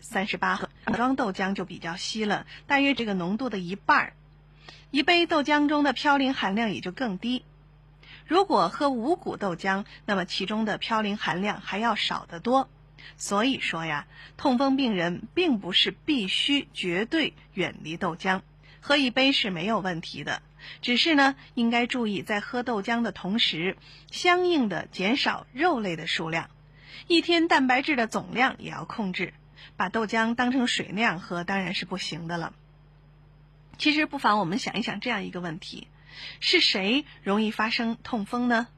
三十八克，装豆浆就比较稀了，大约这个浓度的一半儿。一杯豆浆中的嘌呤含量也就更低。如果喝五谷豆浆，那么其中的嘌呤含量还要少得多。所以说呀，痛风病人并不是必须绝对远离豆浆，喝一杯是没有问题的。只是呢，应该注意在喝豆浆的同时，相应的减少肉类的数量，一天蛋白质的总量也要控制。把豆浆当成水那样喝当然是不行的了。其实不妨我们想一想这样一个问题：是谁容易发生痛风呢？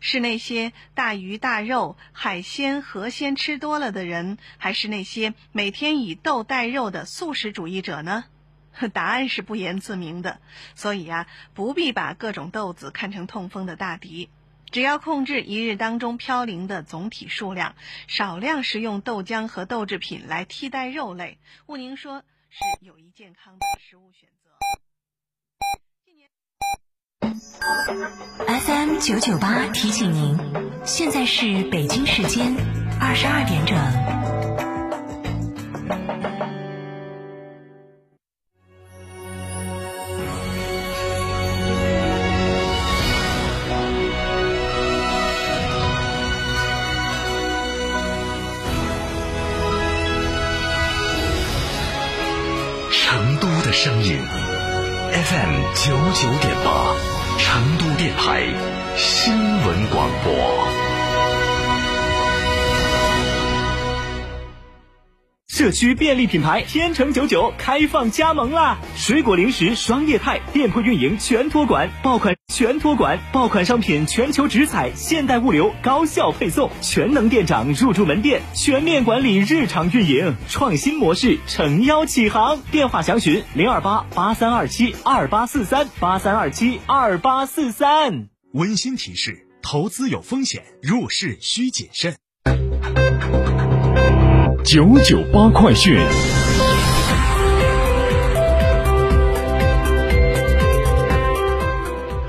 是那些大鱼大肉、海鲜、河鲜吃多了的人，还是那些每天以豆代肉的素食主义者呢？答案是不言自明的。所以啊，不必把各种豆子看成痛风的大敌。只要控制一日当中嘌呤的总体数量，少量食用豆浆和豆制品来替代肉类，毋宁说是有益健康的食物选择。FM 九九八提醒您，现在是北京时间二十二点整。成都的声音 FM 九九点八，成都电台新闻广播。社区便利品牌天成九九开放加盟啦！水果零食双业态店铺运营全托管，爆款全托管，爆款商品全球直采，现代物流高效配送，全能店长入驻门店，全面管理日常运营，创新模式诚邀启航。电话详询零二八八三二七二八四三八三二七二八四三。温馨提示：投资有风险，入市需谨慎。九九八快讯，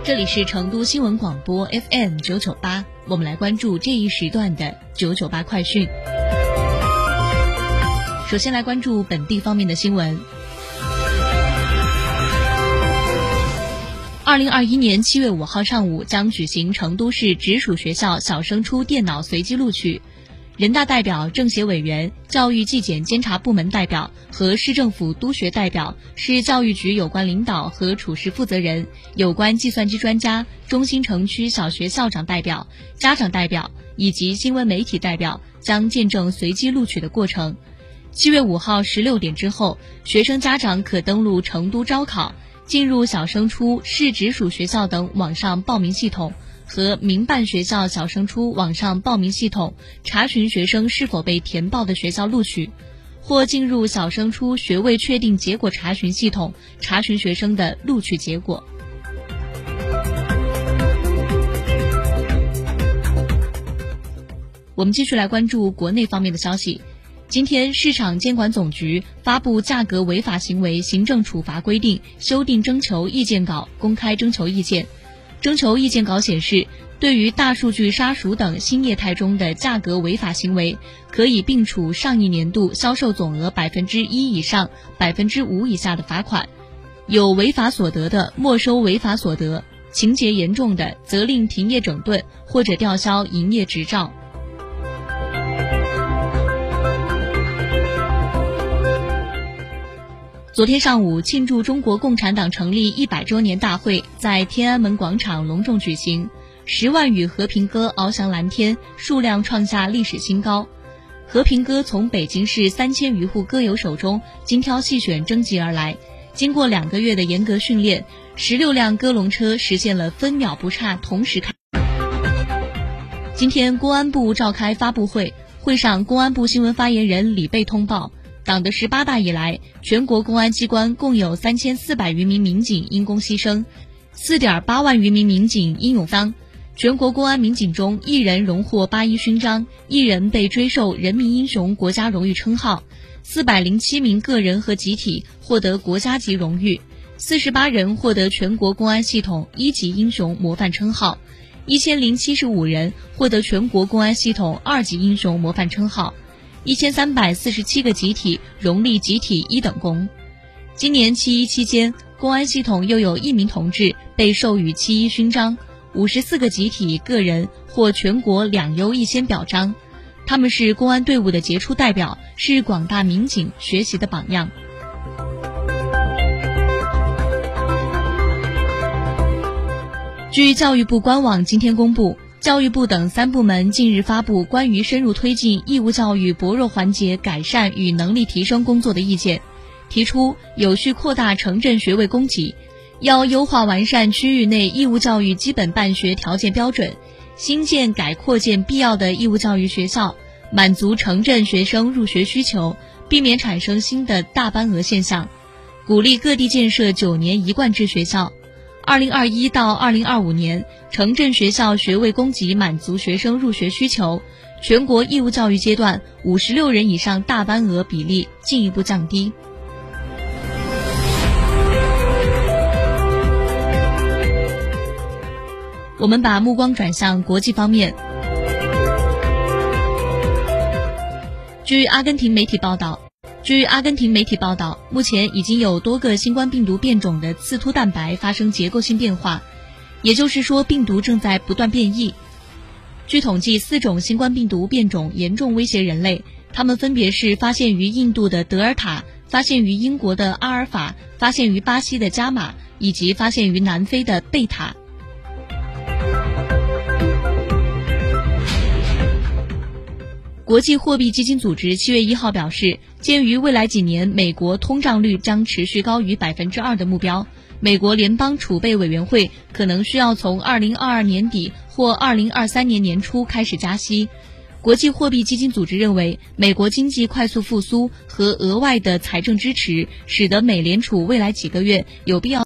这里是成都新闻广播 FM 九九八，我们来关注这一时段的九九八快讯。首先来关注本地方面的新闻。二零二一年七月五号上午将举行成都市直属学校小升初电脑随机录取。人大代表、政协委员、教育纪检监察部门代表和市政府督学代表、市教育局有关领导和处室负责人、有关计算机专家、中心城区小学校长代表、家长代表以及新闻媒体代表将见证随机录取的过程。七月五号十六点之后，学生家长可登录成都招考，进入小升初市直属学校等网上报名系统。和民办学校小升初网上报名系统查询学生是否被填报的学校录取，或进入小升初学位确定结果查询系统查询学生的录取结果。我们继续来关注国内方面的消息。今天，市场监管总局发布《价格违法行为行政处罚规定》修订征求意见稿，公开征求意见。征求意见稿显示，对于大数据杀熟等新业态中的价格违法行为，可以并处上一年度销售总额百分之一以上百分之五以下的罚款；有违法所得的，没收违法所得；情节严重的，责令停业整顿或者吊销营业执照。昨天上午，庆祝中国共产党成立一百周年大会在天安门广场隆重举行，十万羽和平鸽翱翔蓝天，数量创下历史新高。和平鸽从北京市三千余户鸽友手中精挑细选征集而来，经过两个月的严格训练，十六辆鸽笼车实现了分秒不差同时开。今天，公安部召开发布会，会上，公安部新闻发言人李贝通报。党的十八大以来，全国公安机关共有三千四百余名民警因公牺牲，四点八万余名民警英勇伤。全国公安民警中，一人荣获八一勋章，一人被追授人民英雄国家荣誉称号，四百零七名个人和集体获得国家级荣誉，四十八人获得全国公安系统一级英雄模范称号，一千零七十五人获得全国公安系统二级英雄模范称号。一千三百四十七个集体荣立集体一等功。今年七一期间，公安系统又有一名同志被授予七一勋章，五十四个集体个人获全国两优一先表彰。他们是公安队伍的杰出代表，是广大民警学习的榜样。据教育部官网今天公布，教育部等三部门近日发布关于深入推进义务教育薄弱环节改善与能力提升工作的意见，提出有序扩大城镇学位供给，要优化完善区域内义务教育基本办学条件标准，新建改扩建必要的义务教育学校，满足城镇学生入学需求，避免产生新的大班额现象，鼓励各地建设九年一贯制学校。二零二一到二零二五年，城镇学校学位供给满足学生入学需求，全国义务教育阶段五十六人以上大班额比例进一步降低。我们把目光转向国际方面，据阿根廷媒体报道。据阿根廷媒体报道，目前已经有多个新冠病毒变种的刺突蛋白发生结构性变化，也就是说，病毒正在不断变异。据统计，四种新冠病毒变种严重威胁人类，它们分别是发现于印度的德尔塔、发现于英国的阿尔法、发现于巴西的伽马，以及发现于南非的贝塔。国际货币基金组织七月一号表示，鉴于未来几年美国通胀率将持续高于百分之二的目标，美国联邦储备委员会可能需要从二零二二年底或二零二三年年初开始加息。国际货币基金组织认为，美国经济快速复苏和额外的财政支持，使得美联储未来几个月有必要。